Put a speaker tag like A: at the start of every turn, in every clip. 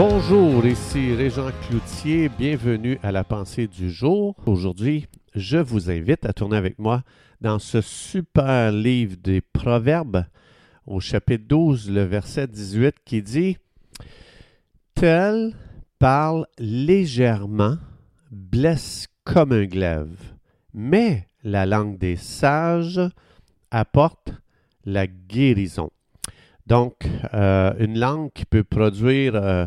A: Bonjour, ici Régent Cloutier, bienvenue à la pensée du jour. Aujourd'hui, je vous invite à tourner avec moi dans ce super livre des Proverbes au chapitre 12, le verset 18 qui dit Tel parle légèrement, blesse comme un glaive, mais la langue des sages apporte la guérison. Donc, euh, une langue qui peut produire euh,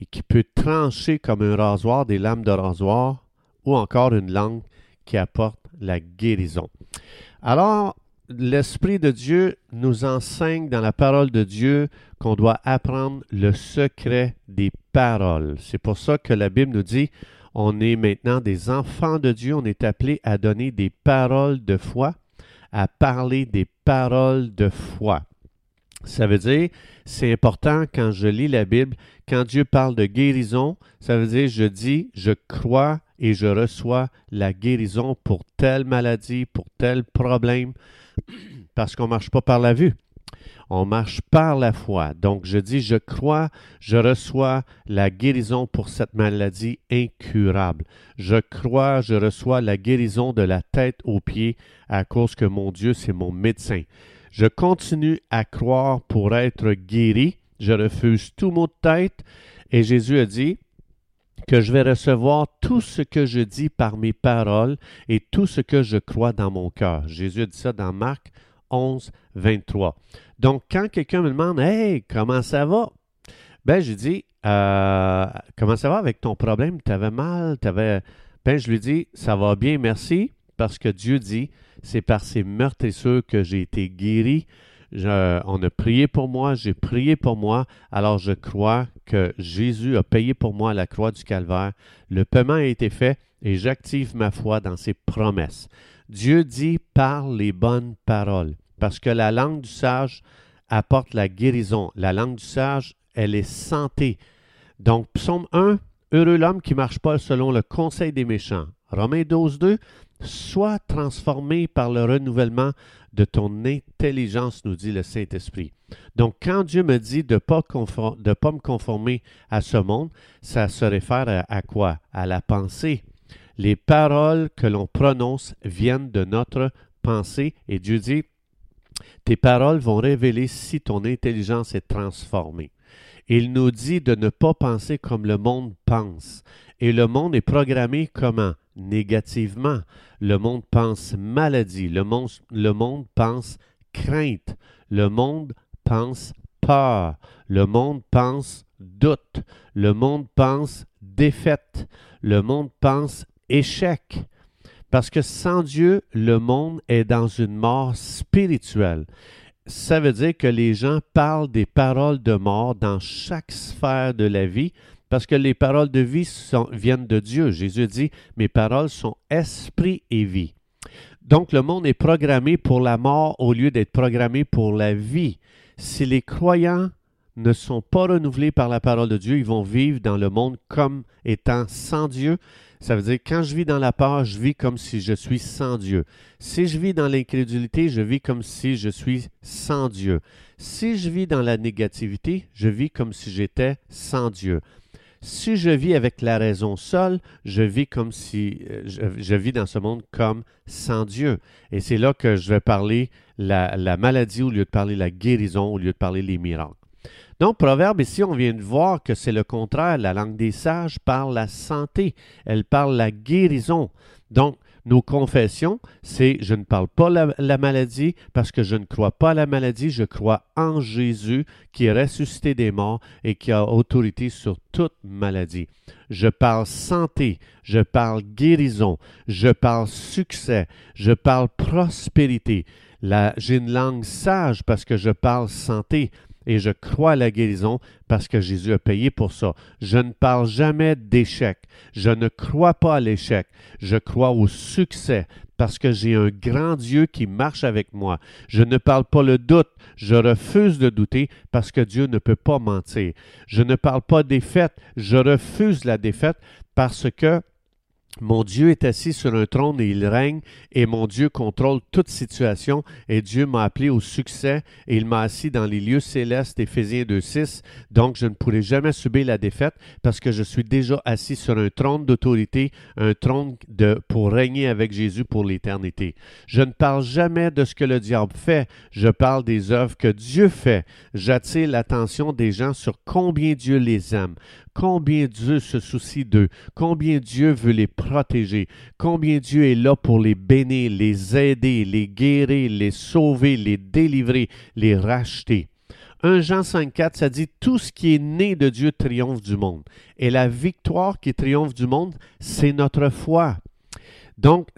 A: et qui peut trancher comme un rasoir des lames de rasoir, ou encore une langue qui apporte la guérison. Alors, l'Esprit de Dieu nous enseigne dans la parole de Dieu qu'on doit apprendre le secret des paroles. C'est pour ça que la Bible nous dit, on est maintenant des enfants de Dieu, on est appelé à donner des paroles de foi, à parler des paroles de foi. Ça veut dire, c'est important quand je lis la Bible, quand Dieu parle de guérison, ça veut dire, je dis, je crois et je reçois la guérison pour telle maladie, pour tel problème, parce qu'on ne marche pas par la vue. On marche par la foi. Donc, je dis, je crois, je reçois la guérison pour cette maladie incurable. Je crois, je reçois la guérison de la tête aux pieds à cause que mon Dieu, c'est mon médecin. Je continue à croire pour être guéri. Je refuse tout mot de tête. Et Jésus a dit que je vais recevoir tout ce que je dis par mes paroles et tout ce que je crois dans mon cœur. Jésus a dit ça dans Marc 11, 23. Donc, quand quelqu'un me demande Hey, comment ça va? Ben, je dis euh, Comment ça va avec ton problème? Tu avais mal? Avais... Ben, je lui dis Ça va bien, merci, parce que Dieu dit c'est par ces meurtrissures que j'ai été guéri. on a prié pour moi, j'ai prié pour moi, alors je crois que Jésus a payé pour moi la croix du calvaire. Le paiement a été fait et j'active ma foi dans ses promesses. Dieu dit parle les bonnes paroles, parce que la langue du sage apporte la guérison. La langue du sage, elle est santé. Donc, psaume 1, heureux l'homme qui ne marche pas selon le conseil des méchants. Romains 12, 2, Sois transformé par le renouvellement de ton intelligence, nous dit le Saint-Esprit. Donc, quand Dieu me dit de ne pas, me conformer à ce monde, ça se réfère à, à quoi? À la pensée. Les paroles que l'on prononce viennent de notre pensée et Dieu dit, tes paroles vont révéler si ton intelligence est transformée. Il nous dit de ne pas penser comme le monde pense. Et le monde est programmé comment? Négativement. Le monde pense maladie. Le monde, le monde pense crainte. Le monde pense peur. Le monde pense doute. Le monde pense défaite. Le monde pense échec. Parce que sans Dieu, le monde est dans une mort spirituelle. Ça veut dire que les gens parlent des paroles de mort dans chaque sphère de la vie, parce que les paroles de vie viennent de Dieu. Jésus dit, mes paroles sont esprit et vie. Donc le monde est programmé pour la mort au lieu d'être programmé pour la vie. Si les croyants ne sont pas renouvelés par la parole de Dieu, ils vont vivre dans le monde comme étant sans Dieu. Ça veut dire quand je vis dans la peur, je vis comme si je suis sans Dieu. Si je vis dans l'incrédulité, je vis comme si je suis sans Dieu. Si je vis dans la négativité, je vis comme si j'étais sans Dieu. Si je vis avec la raison seule, je vis comme si euh, je, vis dans ce monde comme sans Dieu. Et c'est là que je vais parler la, la maladie au lieu de parler la guérison, au lieu de parler les miracles. Donc, Proverbe, ici, on vient de voir que c'est le contraire. La langue des sages parle la santé, elle parle la guérison. Donc, nos confessions, c'est je ne parle pas la, la maladie parce que je ne crois pas à la maladie, je crois en Jésus qui est ressuscité des morts et qui a autorité sur toute maladie. Je parle santé, je parle guérison, je parle succès, je parle prospérité. J'ai une langue sage parce que je parle santé et je crois à la guérison parce que Jésus a payé pour ça. Je ne parle jamais d'échec. Je ne crois pas à l'échec. Je crois au succès parce que j'ai un grand Dieu qui marche avec moi. Je ne parle pas le doute. Je refuse de douter parce que Dieu ne peut pas mentir. Je ne parle pas défaite. Je refuse la défaite parce que Mon Dieu est assis sur un trône et il règne, et mon Dieu contrôle toute situation, et Dieu m'a appelé au succès, et il m'a assis dans les lieux célestes, Éphésiens 2.6, donc je ne pourrai jamais subir la défaite, parce que je suis déjà assis sur un trône d'autorité, un trône de, pour régner avec Jésus pour l'éternité. Je ne parle jamais de ce que le diable fait, je parle des œuvres que Dieu fait. J'attire l'attention des gens sur combien Dieu les aime, combien Dieu se soucie d'eux, combien Dieu veut les protéger, combien Dieu est là pour les bénir, les aider, les guérir, les sauver, les délivrer, les racheter. 1 Jean 5,4, ça dit Tout ce qui est né de Dieu triomphe du monde. Et la victoire qui triomphe du monde, c'est notre foi. Donc,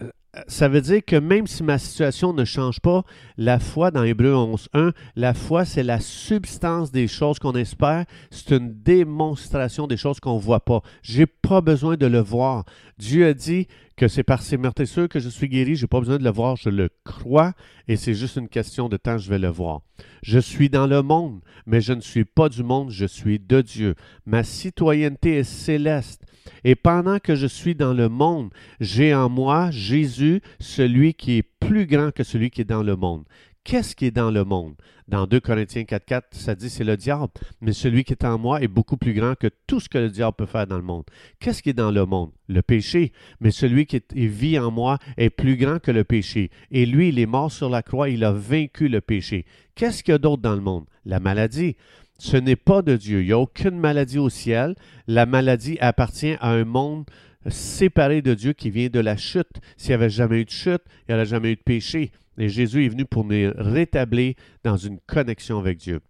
A: ça veut dire que même si ma situation ne change pas, la foi dans Hébreu 11.1, la foi, c'est la substance des choses qu'on espère, c'est une démonstration des choses qu'on ne voit pas. Je n'ai pas besoin de le voir. Dieu a dit que c'est par ses meurtrissures que je suis guéri, je n'ai pas besoin de le voir, je le crois et c'est juste une question de temps, je vais le voir. Je suis dans le monde, mais je ne suis pas du monde, je suis de Dieu. Ma citoyenneté est céleste. Et pendant que je suis dans le monde, j'ai en moi Jésus, celui qui est plus grand que celui qui est dans le monde. Qu'est-ce qui est dans le monde? Dans 2 Corinthiens 4.4, ça dit c'est le diable, mais celui qui est en moi est beaucoup plus grand que tout ce que le diable peut faire dans le monde. Qu'est-ce qui est dans le monde? Le péché, mais celui qui vit en moi est plus grand que le péché. Et lui, il est mort sur la croix, il a vaincu le péché. Qu'est-ce qu'il y a d'autre dans le monde? La maladie ce n'est pas de Dieu. Il n'y a aucune maladie au ciel. La maladie appartient à un monde séparé de Dieu qui vient de la chute. S'il n'y avait jamais eu de chute, il n'y aurait jamais eu de péché. Et Jésus est venu pour nous rétablir dans une connexion avec Dieu.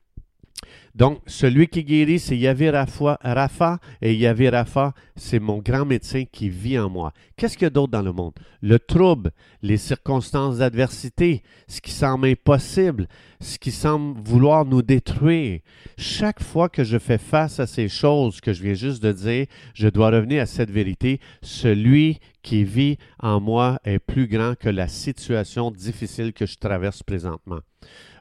A: Donc, celui qui guérit, c'est Yahvé Rapha, et Yahvé Rapha, c'est mon grand médecin qui vit en moi. Qu'est-ce qu'il y a d'autre dans le monde? Le trouble, les circonstances d'adversité, ce qui semble impossible, ce qui semble vouloir nous détruire. Chaque fois que je fais face à ces choses que je viens juste de dire, je dois revenir à cette vérité. Celui qui vit en moi est plus grand que la situation difficile que je traverse présentement.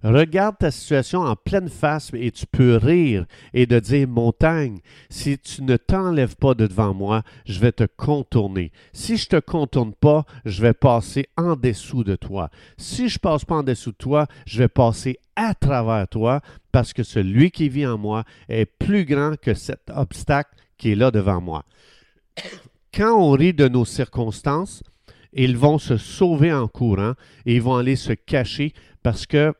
A: Regarde ta situation en pleine face et tu peux rire et de dire montagne, si tu ne t'enlèves pas de devant moi, je vais te contourner. Si je te contourne pas, je vais passer en dessous de toi. Si je passe pas en dessous de toi, je vais passer à travers toi parce que celui qui vit en moi est plus grand que cet obstacle qui est là devant moi. Quand on rit de nos circonstances, ils vont se sauver en courant et ils vont aller se cacher parce que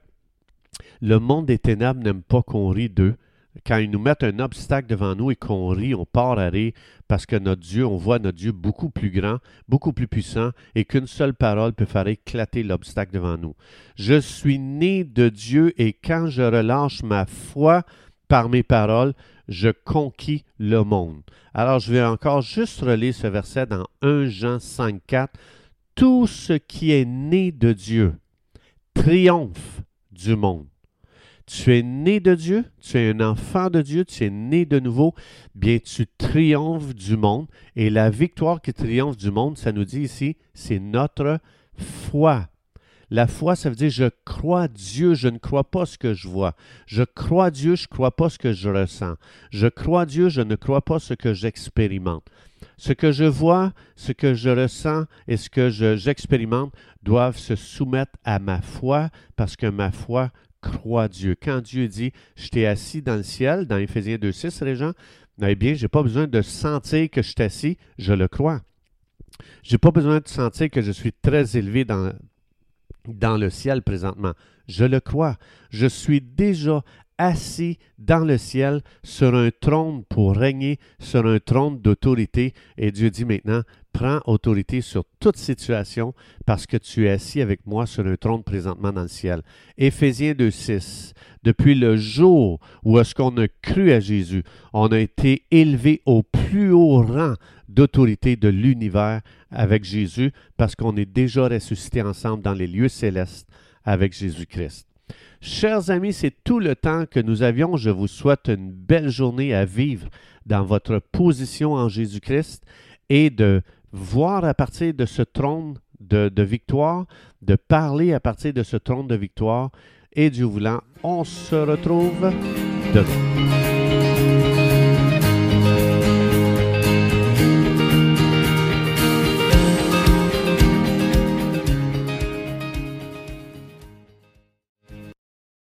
A: le monde des ténèbres n'aime pas qu'on rit d'eux. Quand ils nous mettent un obstacle devant nous et qu'on rit, on part à rire parce que notre Dieu, on voit notre Dieu beaucoup plus grand, beaucoup plus puissant et qu'une seule parole peut faire éclater l'obstacle devant nous. Je suis né de Dieu et quand je relâche ma foi par mes paroles, je conquis le monde. Alors je vais encore juste relire ce verset dans 1 Jean 5, 4. Tout ce qui est né de Dieu triomphe du monde. Tu es né de Dieu, tu es un enfant de Dieu, tu es né de nouveau, bien tu triomphes du monde. Et la victoire qui triomphe du monde, ça nous dit ici, c'est notre foi. La foi, ça veut dire je crois Dieu, je ne crois pas ce que je vois. Je crois Dieu, je ne crois pas ce que je ressens. Je crois Dieu, je ne crois pas ce que j'expérimente. Ce que je vois, ce que je ressens et ce que j'expérimente doivent se soumettre à ma foi parce que ma foi croit Dieu. Quand Dieu dit Je t'ai assis dans le ciel, dans Éphésiens 2.6, les gens, eh bien, je n'ai pas besoin de sentir que je suis assis, je le crois. Je n'ai pas besoin de sentir que je suis très élevé dans, dans le ciel présentement. Je le crois. Je suis déjà assis dans le ciel sur un trône pour régner sur un trône d'autorité. Et Dieu dit maintenant, prends autorité sur toute situation parce que tu es assis avec moi sur un trône présentement dans le ciel. Éphésiens 2.6. Depuis le jour où est-ce qu'on a cru à Jésus, on a été élevé au plus haut rang d'autorité de l'univers avec Jésus parce qu'on est déjà ressuscité ensemble dans les lieux célestes avec Jésus-Christ. Chers amis, c'est tout le temps que nous avions. Je vous souhaite une belle journée à vivre dans votre position en Jésus-Christ et de voir à partir de ce trône de, victoire, de parler à partir de ce trône de victoire. Et Dieu voulant, on se retrouve demain.